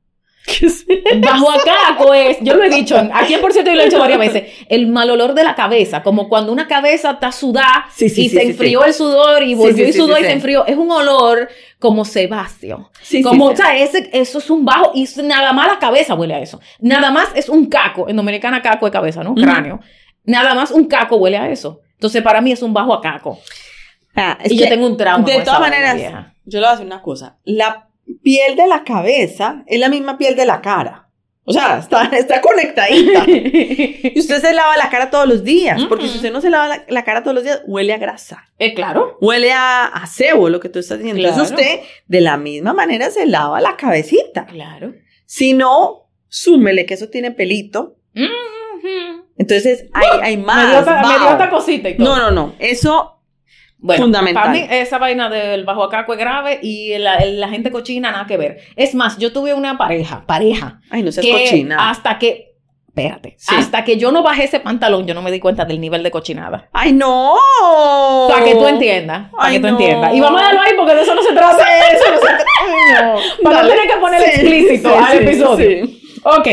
Bajo acaco es, yo lo he dicho, aquí por cierto yo lo he dicho varias veces, el mal olor de la cabeza, como cuando una cabeza está sudada Sí, sí, y sí, se sí, enfrió el sudor y volvió sí, y sudó sí, y se enfrió. Es un olor como sebáceo. Como, sí. o sea, ese, eso es un bajo y nada más la cabeza huele a eso. Nada más es un caco. En dominicana caco de cabeza, ¿no? Cráneo. Nada más un caco huele a eso. Entonces, para mí es un bajo a caco. Ah, y que, yo tengo un trauma. De todas maneras, yo le voy a decir una cosa. La piel de la cabeza es la misma piel de la cara. O sea, está, está conectadita. Y usted se lava la cara todos los días. Porque si usted no se lava la, la cara todos los días, huele a grasa. Eh, claro. Huele a, a cebo, lo que tú estás diciendo. Entonces usted, de la misma manera, se lava la cabecita. Claro. Si no, súmele que eso tiene pelito. Entonces hay, hay más. me dio esta- me dio vaho. esta cosita y todo. No, no, no. Eso, Bueno, Fundamental. Para mí, esa vaina del bajo acaco es grave y la, la gente cochina nada que ver. Es más, yo tuve una pareja, pareja, ay, no seas que cochina. hasta que, espérate, Sí. hasta que yo no bajé ese pantalón, yo no me di cuenta del nivel de cochinada. Ay, no. Para que tú entiendas, para que tú no. entiendas. Y vamos a darlo ahí porque de eso no se trata. Eso no se- Ay, no. Para no tener que poner Sí, explícito al episodio. Ok.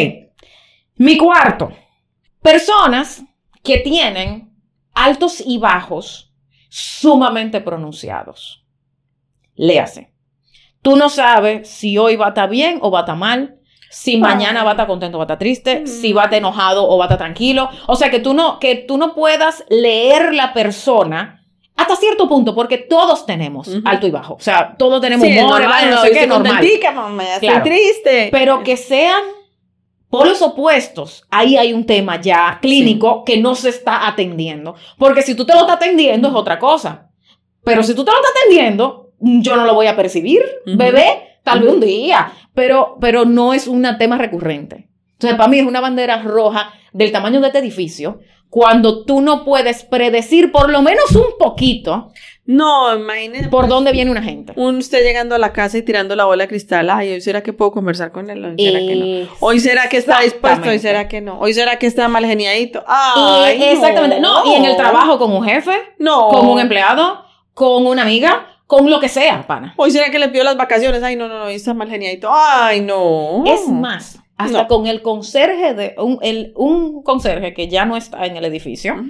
Mi cuarto. Personas que tienen altos y bajos sumamente pronunciados. Léase. Tú no sabes si hoy va a estar bien o va a estar mal. Si mañana va a estar contento o va a estar triste, Mm. si va a estar enojado o va a estar tranquilo. O sea, que tú no, que tú no puedas leer la persona hasta cierto punto, porque todos tenemos alto y bajo. O sea, todos tenemos Sí, es humor, normal, no no, sé qué, normal. Claro. triste. Pero que sean polos opuestos, ahí hay un tema ya clínico que no se está atendiendo. Porque si tú te lo estás atendiendo es otra cosa. Pero si tú te lo estás atendiendo, yo no lo voy a percibir, bebé, tal vez un día. Pero, pero no es un tema recurrente. Entonces, para mí es una bandera roja del tamaño de este edificio cuando tú no puedes predecir por lo menos un poquito No, imagínese. por pues, dónde viene una gente. un usted llegando a la casa y tirando la bola de cristal. Ay, hoy será que puedo conversar con él. Hoy será que no. Hoy será que está dispuesto. Hoy será que no. Hoy será que está mal geniadito. Y- Ay, exactamente. No, y en el trabajo con un jefe, No. con un empleado, con una amiga, con lo que sea, pana. Hoy será que le pidió las vacaciones. Ay, no, no, no. Hoy está mal geniadito. Ay, no. Es más, hasta No. con el conserje de un, el, un conserje que ya no está en el edificio, Ujú.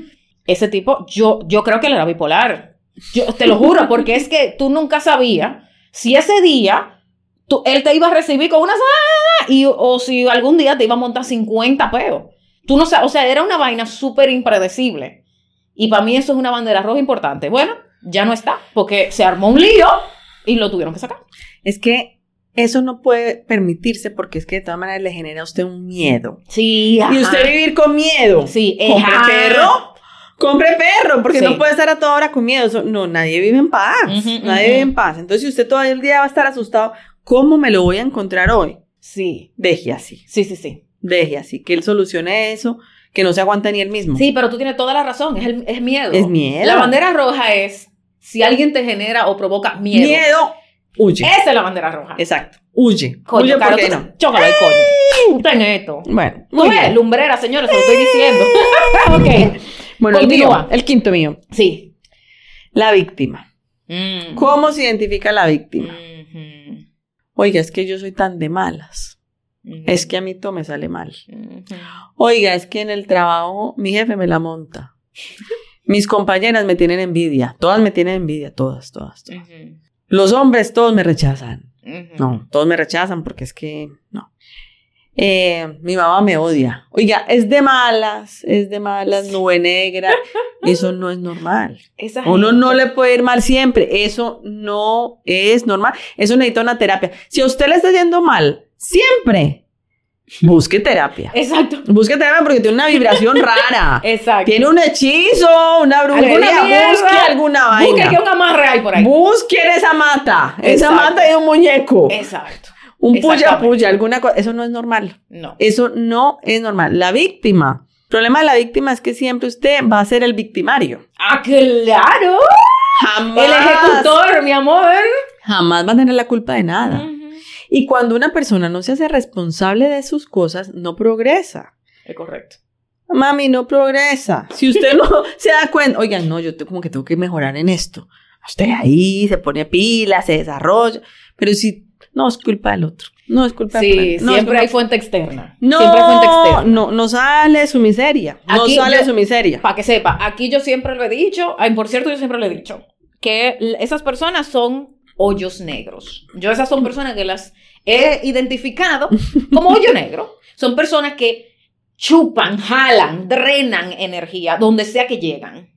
ese tipo, yo, yo creo que le era bipolar. Yo te lo juro, porque es que tú nunca sabías si ese día tú- él te iba a recibir con una "Ah", y o si algún día te iba a montar 50 peos. Tú no sabes, o sea, era una vaina súper impredecible. Y para mí eso es una bandera roja importante. Bueno, ya no está, porque se armó un lío y lo tuvieron que sacar. Es que eso no puede permitirse porque es que de todas maneras le genera a usted un miedo. Sí, Y usted vivir con miedo. Sí, Compre ajá. perro. Compre perro, porque Sí. no puede estar a toda hora con miedo. No, nadie vive en paz. Ujú, nadie ujú. vive en paz. Entonces, si usted todo el día va a estar asustado, ¿cómo me lo voy a encontrar hoy? Sí, Deje así, sí, sí, sí. deje así, que él solucione eso, que no se aguanta ni él mismo. Sí, pero tú tienes toda la razón, es, el- es miedo. Es miedo. La bandera roja es si alguien te genera o provoca miedo. Miedo, huye. Esa es la bandera roja. Exacto, huye. Coño, huye Caro, porque no. Chócalo el coño. Ten esto. Bueno, muy bien. lumbrera, señores, se lo estoy diciendo. ok. Bueno, el mío, el quinto mío. Sí. La víctima. Mm. ¿Cómo se identifica la víctima? Oiga, es que yo soy tan de malas. Es que a mí todo me sale mal. Oiga, es que en el trabajo mi jefe me la monta. Mis compañeras me tienen envidia. Todas me tienen envidia. Todas, todas. todas. Los hombres todos me rechazan. No, todos me rechazan porque es que no. Eh, mi mamá me odia. Oiga, es de malas, es de malas, nube negra. Eso no es normal. Esa Uno gente- no le puede ir mal siempre. Eso no es normal. Eso necesita una terapia. Si a usted le está yendo mal, siempre busque terapia. Exacto. Busque terapia porque tiene una vibración rara. Exacto. Tiene un hechizo, una brujería. Busque alguna Busque vaina. que un amarre hay por ahí. Busquen esa mata. Esa mata es un muñeco. Exacto. Un puya puya, alguna cosa. Eso no es normal. No. Eso no es normal. La víctima. El problema de la víctima es que siempre usted va a ser el victimario. Ah, claro. Jamás. El ejecutor, mi amor. Jamás va a tener la culpa de nada. Y cuando una persona no se hace responsable de sus cosas, no progresa. Es correcto. Mami, no progresa. Si usted no se da cuenta, oigan, no, yo como que tengo que mejorar en esto. Usted ahí se pone pila, se desarrolla. Pero si no es culpa del otro. No es culpa Sí, del otro. No siempre hay fuente externa. No, siempre hay fuente externa. no, no sale su miseria. No sale yo- su miseria. Para que sepa, aquí yo siempre lo he dicho, por cierto, yo siempre lo he dicho, que esas personas son hoyos negros. Yo esas son personas que las he identificado como hoyo negro. Son personas que chupan, jalan, drenan energía donde sea que llegan.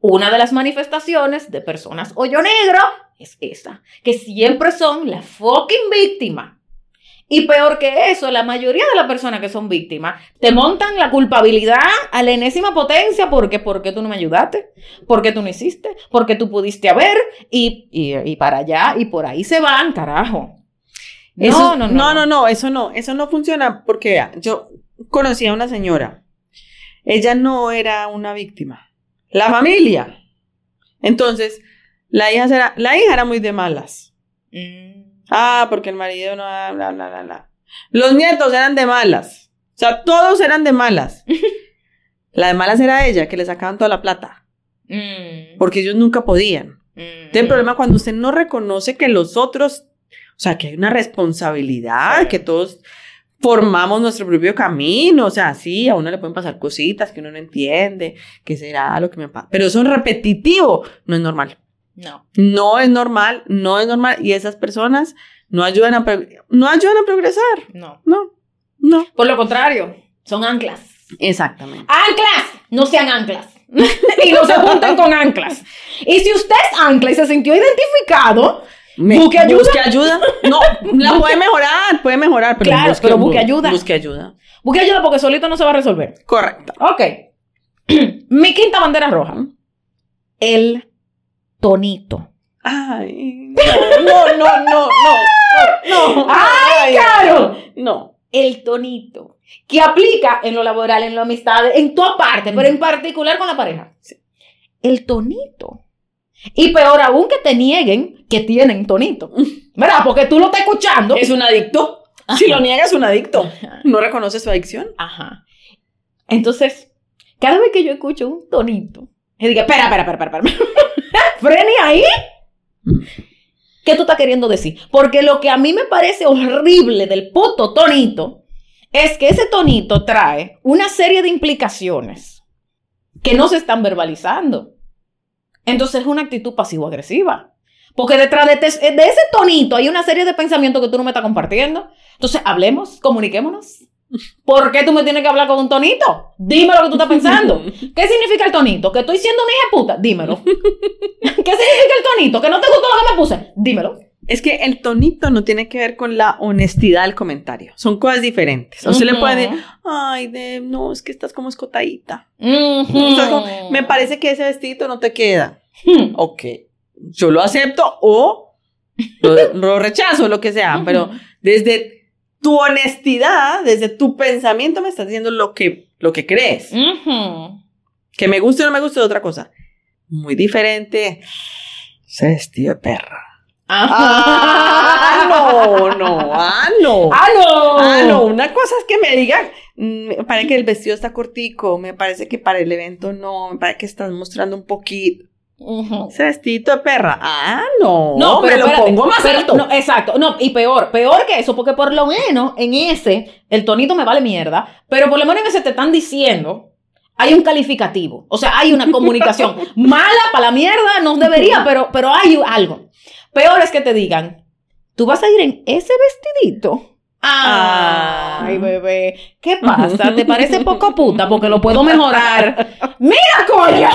Una de las manifestaciones de personas hoyo negro es esa, que siempre son la fucking víctima. Y peor que eso, la mayoría de las personas que son víctimas te montan la culpabilidad a la enésima potencia porque ¿por qué tú no me ayudaste? ¿Por qué tú no hiciste? ¿Por qué tú pudiste haber? Y, y, y para allá y por ahí se van, carajo. No, Eso- no, no. no, no, no, eso no, eso no funciona porque yo conocí a una señora. Ella no era una víctima. La familia. Entonces, la hija era, la hija era muy de malas. Mm, Ah, porque el marido no, bla, bla, bla, bla, bla. Los nietos eran de malas. O sea, todos eran de malas. La de malas era ella, que le sacaban toda la plata. mm, Porque ellos nunca podían. mm. Entonces, el problema cuando usted no reconoce que los otros, o sea, que hay una responsabilidad, que todos formamos nuestro propio camino, o sea, sí, a uno le pueden pasar cositas que uno no entiende, que será lo que me pasa, pero eso es repetitivo, no es normal. No. No es normal, no es normal, y esas personas no ayudan a, no ayudan a progresar, No. no, no. Por lo contrario, son anclas. Exactamente. ¡Anclas! No sean anclas. y no se junten con anclas. Y si usted es ancla y se sintió identificado, Me- ¿Busque ayuda? Busque ayuda. No, la puede mejorar, puede mejorar, pero Claro, pero busque ayuda. Busque ayuda. busque ayuda porque solito no se va a resolver. Correcto. Ok. Mi quinta bandera roja. El tonito. Ay, no, no, no, no, no, no. ¡Ay, Caro! No. El tonito. Que aplica en lo laboral, en lo amistad, en toda parte, pero en particular con la pareja. El tonito. Y peor aún que te nieguen que tienen tonito. ¿Verdad? Porque tú lo estás escuchando. Es un adicto. Si lo niega, es un adicto. No reconoce su adicción. Ajá. Entonces, cada vez que yo escucho un tonito, yo digo, espera, espera, espera, espera, espera. Frene ahí. ¿Qué tú estás queriendo decir? Porque lo que a mí me parece horrible del puto tonito es que ese tonito trae una serie de implicaciones que no se están verbalizando. Entonces es una actitud pasivo-agresiva. Porque detrás de, te- de ese tonito hay una serie de pensamientos que tú no me estás compartiendo. Entonces hablemos, comuniquémonos. ¿Por qué tú me tienes que hablar con un tonito? Dime lo que tú estás pensando. ¿Qué significa el tonito? ¿Que estoy siendo una hija puta? Dímelo. ¿Qué significa el tonito? ¿Que no te gustó lo que me puse? Dímelo. Es que el tonito no tiene que ver con la honestidad del comentario. Son cosas diferentes. O se le puede decir, ay, de, no, es que estás como escotadita. Estás como- me parece que ese vestido no te queda. Hmm. Ok. Yo lo acepto o lo, lo rechazo, lo que sea, pero desde tu honestidad, desde tu pensamiento me estás diciendo lo que, lo que crees. Que me guste o no me guste es otra cosa. Muy diferente. Se vestido de perra. Ah, no, no, ah, no. ¡Ah, no! Ah, no, una cosa es que me digan, mm, me parece que el vestido está cortico, me parece que para el evento no, me parece que estás mostrando un poquito. Ese vestido de perra. Ah, no, No, pero me lo espérate, pongo más alto. no, exacto, no, y peor, peor que eso, porque por lo menos en ese, el tonito me vale mierda, pero por lo menos en ese te están diciendo, hay un calificativo, o sea, hay una comunicación mala para la mierda, no debería, pero, pero hay algo. Peor es que te digan, tú vas a ir en ese vestidito. Ah. Ay, bebé, ¿qué pasa? ¿Te parece poco puta? Porque lo puedo mejorar. ¡Mira, coño!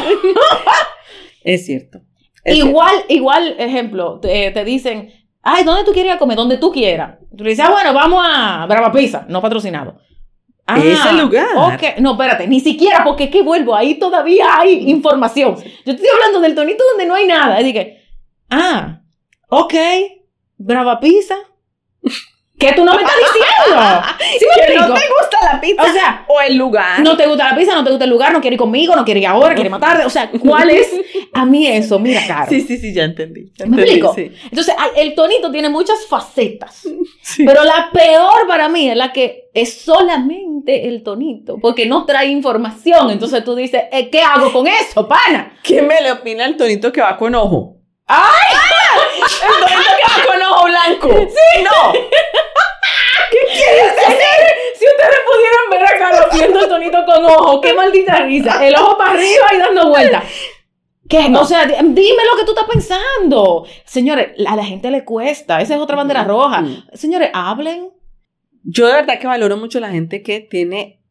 Es cierto. es Igual, igual, ejemplo, te, te dicen, ay, ¿dónde tú quieres ir a comer? Donde tú quieras. Tú le dices, ah, bueno, vamos a Brava Pizza, no patrocinado. Ah, Ese lugar. Ok, no, espérate, ni siquiera, porque es que vuelvo, ahí todavía hay información. Yo estoy hablando del tonito donde no hay nada. Y dije, ah, ok, Brava Pizza. ¿Qué tú no me estás diciendo? ¿Sí me Que explico? no te gusta la pizza O sea, o el lugar. no te gusta la pizza, no te gusta el lugar, no quiere ir conmigo, no quiere ir ahora, quiere más tarde. O sea, ¿cuál es a mí eso? Mira, Caro. Sí, sí, sí, ya entendí. ya ¿Me entendí, explico? sí. Entonces, el tonito tiene muchas facetas. Sí. Pero la peor para mí es la que es solamente el tonito, porque no trae información. Entonces tú dices, eh, ¿qué hago con eso, pana? ¿Qué me le opina el tonito que va con ojo? ¡Ay! El tonito que va con ojo blanco. Sí. No. ¿Qué quieres decir? Si ustedes pudieran ver a Carlos viendo el tonito con ojo, qué maldita risa. El ojo para arriba y dando vueltas. ¿Qué? O sea, di- dime lo que tú estás pensando. Señores, a la gente le cuesta. Esa es otra bandera roja. Mm. Señores, hablen. Yo de verdad que valoro mucho la gente que tiene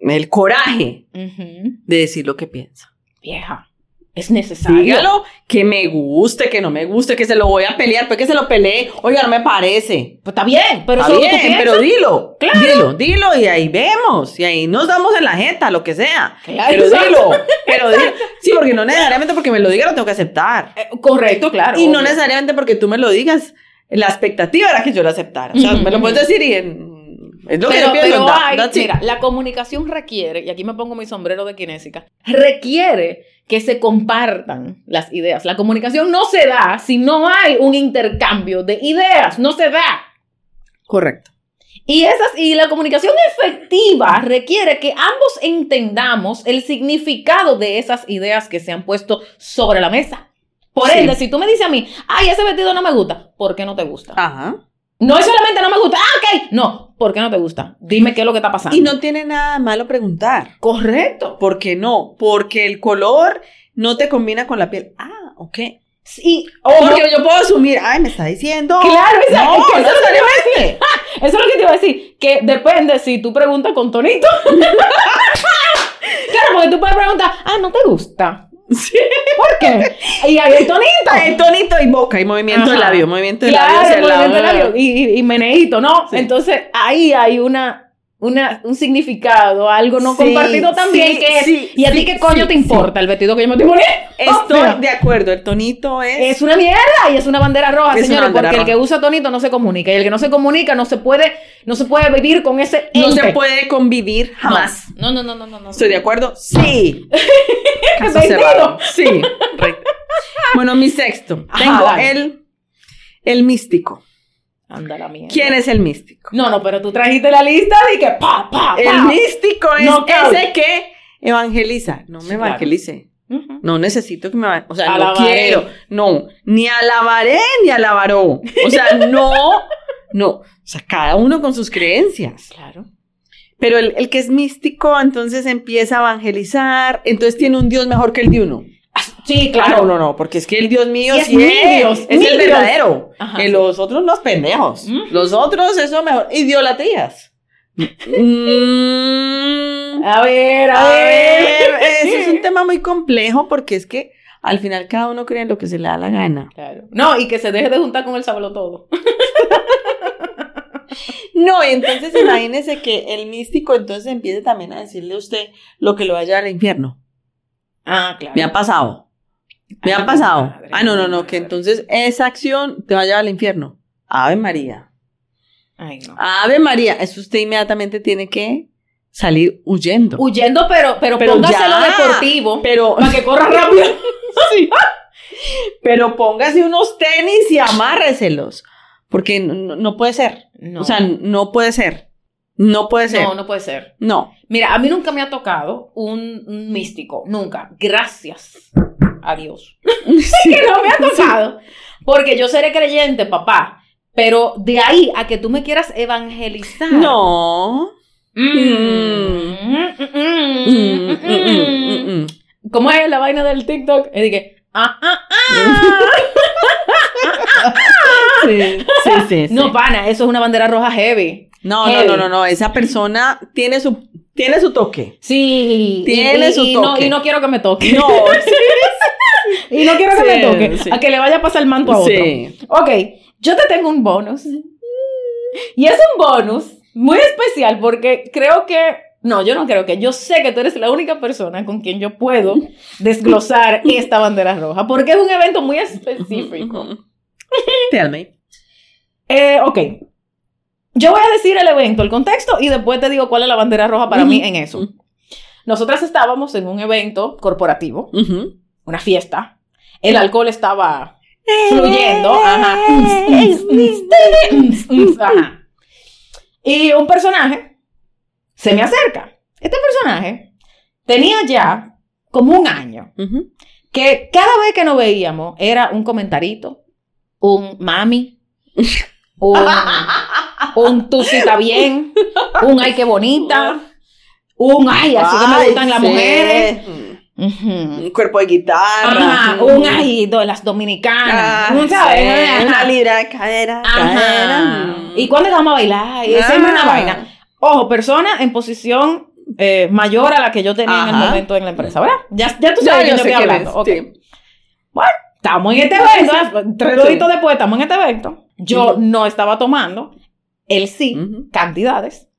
el coraje de decir lo que piensa. Vieja, es necesario. Dígalo, que me guste, que no me guste, que se lo voy a pelear, pues que se lo peleé. Oiga, no me parece. Pues está bien, pero Está bien, pero dilo. Claro. Dilo, dilo y ahí vemos. Y ahí nos damos en la jeta, lo que sea. Claro, pero dilo. Pero dilo. Sí, porque no necesariamente porque me lo diga lo tengo que aceptar. Eh, correcto, claro. Y no obvio. necesariamente porque tú me lo digas. La expectativa era que yo lo aceptara. O sea, me lo puedes decir y en- Pero, pero hay- mira, la comunicación requiere, y aquí me pongo mi sombrero de kinésica, requiere que se compartan las ideas. La comunicación no se da si no hay un intercambio de ideas, no se da. Correcto. Y, esas, y la comunicación efectiva requiere que ambos entendamos el significado de esas ideas que se han puesto sobre la mesa. Por Sí. ende, si tú me dices a mí, ay, ese vestido no me gusta, ¿por qué no te gusta? Ajá. No es solamente no me gusta, ah, ok, no, ¿por qué no te gusta? Dime qué es lo que está pasando. Y no tiene nada malo preguntar. Correcto. ¿Por qué no? Porque el color no te combina con la piel. Ah, ok. Sí, Porque yo puedo asumir, ay, me está diciendo. Claro, exacto, No, es que eso es lo que te iba a necesariamente. Eso es lo que te iba a decir, que depende si tú preguntas con tonito. claro, porque tú puedes preguntar, ah, ¿no te gusta? Sí. ¿Por qué? Y el tonito. El tonito y boca y movimiento de Ajá. labio, movimiento de Claro, labio hacia el movimiento de lado. labio y, y, y meneíto, ¿no? Sí. Entonces ahí hay una, una, un significado, algo no Sí, compartido también sí, que sí, ¿y a ti qué coño te importa el vestido que yo me estoy poniendo? Estoy O sea, de acuerdo, el tonito es. Es una mierda y es una bandera roja, señores, porque el que usa tonito no se comunica y el que no se comunica no se puede, no se puede vivir con ese no ente. se puede convivir jamás. No, no, no, no, no. no. ¿Estoy de acuerdo? Sí. Caso Bendito. cerrado. Sí. Bueno, mi sexto. Ajá, Tengo el, el místico. Anda la mierda. ¿Quién es el místico? No, no, pero tú trajiste la lista de que pa, pa, pa. El místico es ese que evangeliza. No me Sí, claro. evangelice. Ujú. No necesito que me O sea, no quiero. No. Ni alabaré ni alabaró. O sea, no. No. O sea, cada uno con sus creencias. Claro. Pero el, el que es místico, entonces empieza a evangelizar. Entonces tiene un Dios mejor que el de uno. Sí, Claro, claro. no, no, porque es que el Dios mío es sí mi es, Dios, es mi el Dios. verdadero. Ajá, que sí. los otros los pendejos. Los otros, eso mejor. Idolatrías. Mm, A ver, a, a ver. ver, eso es un tema muy complejo porque es que al final cada uno cree en lo que se le da la gana. Claro. No, y que se deje de juntar con el sablo todo. No, y entonces imagínese que el místico entonces empiece también a decirle a usted lo que lo va a llevar al infierno. Ah, claro. Me ha pasado. Me Ay, han pasado. madre, Ah, no, no, no, que entonces esa acción te va a llevar al infierno. Ave María. Ay, no. Ave María. Eso usted inmediatamente tiene que salir huyendo. Huyendo, pero, pero, Pero póngaselo ya. deportivo Pero, para que corra rápido. sí. Pero póngase unos tenis y amárreselos. Porque no, no- no puede ser. No. O sea, no puede ser. No puede ser. no, no puede ser. No. Mira, a mí nunca me ha tocado un, un místico, nunca. Gracias a Dios. que no me ha tocado. Porque yo seré creyente, papá. Pero de ahí a que tú me quieras evangelizar. No. ¿Cómo es la vaina del TikTok? Es de que, ah, ah, ah. Sí, sí, sí, sí. No, pana, eso es una bandera roja heavy. No, no, Heavy. no, no, no. Esa persona tiene su, tiene su toque. Sí. Tiene y, su y no, toque. y no quiero que me toque. No, Y no quiero que me toque. A que le vaya a pasar el manto a otro. sí. Ok, yo te tengo un bonus. Y es un bonus muy especial porque creo que. No, yo no creo que. Yo sé que tú eres la única persona con quien yo puedo desglosar esta bandera roja porque es un evento muy específico. Tell me. Eh, ok. Yo voy a decir el evento, el contexto y después te digo cuál es la bandera roja para mí en eso. Nosotras estábamos en un evento corporativo, una fiesta. El alcohol estaba fluyendo. Ajá. Ajá. Y un personaje se me acerca. Este personaje tenía ya como un año que cada vez que nos veíamos era un comentarito, un mami, un, un tú sí está bien, un ay qué bonita, un ay así que me Ay, gustan las sí. mujeres. Mm. Un cuerpo de guitarra. Ajá, un ay de las dominicanas, Ah, ¿sabes? sí, Ajá. Una libra cadera. cadera. Mm. ¿Y cuándo vamos a bailar? Y siempre una Ah. vaina. Ojo, persona en posición eh, mayor a la que yo tenía en el momento en la empresa, ¿verdad? Ya, ya tú Ya, sabes de yo quién yo estoy hablando. es, Ok. sí. Estamos en este evento, tres doritos después estamos en este evento. Yo no estaba tomando, él sí, cantidades.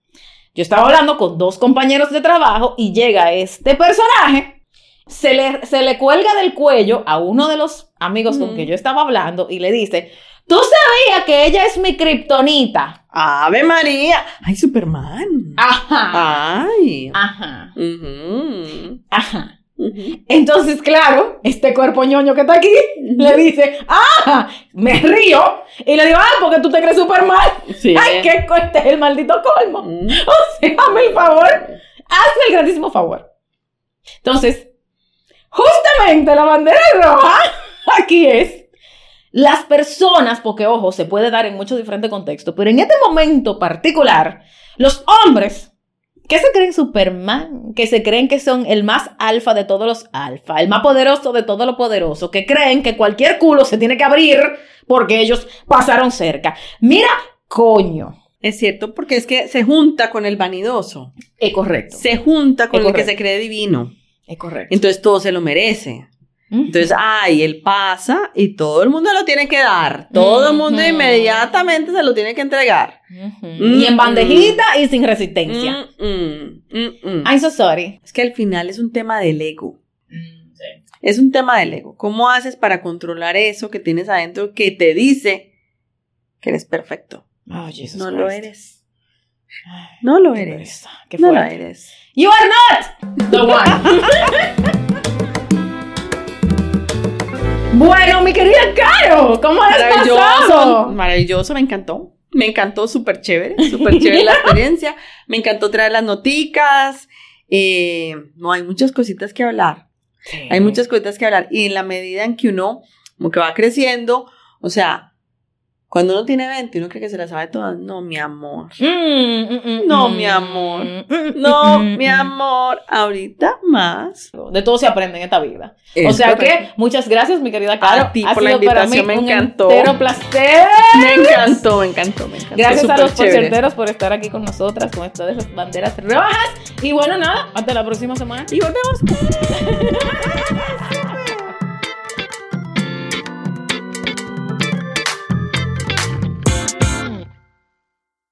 Yo estaba hablando con dos compañeros de trabajo y llega este personaje, se le, se le cuelga del cuello a uno de los amigos con que yo estaba hablando y le dice, ¿tú sabías que ella es mi kriptonita? Ave María. Ay, Superman. Ajá. Ay. Ajá. Ujú. Ajá. Entonces, claro, este cuerpo ñoño que está aquí le dice, ¡ah! Me río. Y le digo, ¡ah! Porque tú te crees Superman. Sí. ¡Ay, qué co- este es el maldito colmo! O sea, hazme el favor. Hazme el grandísimo favor. Entonces, justamente la bandera roja aquí es las personas, porque ojo, se puede dar en muchos diferentes contextos, pero en este momento particular, los hombres que se creen Superman, que se creen que son el más alfa de todos los alfa, el más poderoso de todo lo poderoso, que creen que cualquier culo se tiene que abrir porque ellos pasaron cerca. Mira, coño. Es cierto, porque es que se junta con el vanidoso. Es correcto. Se junta con Es el que se cree divino. Es correcto. Entonces todo se lo merece. Entonces, ay, él pasa y todo el mundo lo tiene que dar. Todo el mundo Ujú. inmediatamente se lo tiene que entregar. Mm, y en bandejita y sin resistencia. Mm, mm, mm, mm. I'm so sorry. Es que al final es un tema del ego. Es un tema del ego. ¿Cómo haces para controlar eso que tienes adentro que te dice que eres perfecto? Oh, Jesus no lo eres. Ay, No lo eres. Qué No lo eres. You are not the one. bueno, mi querida Caro, ¿cómo has Maravilloso. pasado? Maravilloso, me encantó. Me encantó, súper chévere, súper chévere la experiencia. Me encantó traer las noticas. Eh, no, hay muchas cositas que hablar. Hay muchas cositas que hablar. Y en la medida en que uno como que va creciendo, o sea, cuando uno tiene 20, uno cree que se las sabe todas. No, mi amor. Mm, mm, mm, No, mm, mi amor. No, mi amor. Ahorita más. De todo se aprende en esta vida. o sea correcto. que muchas gracias, mi querida Caro. A ti Ha por la para invitación, mí me un encantó. entero placer. Me encantó, me encantó, me encantó. Gracias a los porcenteros por estar aquí con nosotras con estas de esas banderas rojas. Y bueno, nada, hasta la próxima semana. Y volvemos.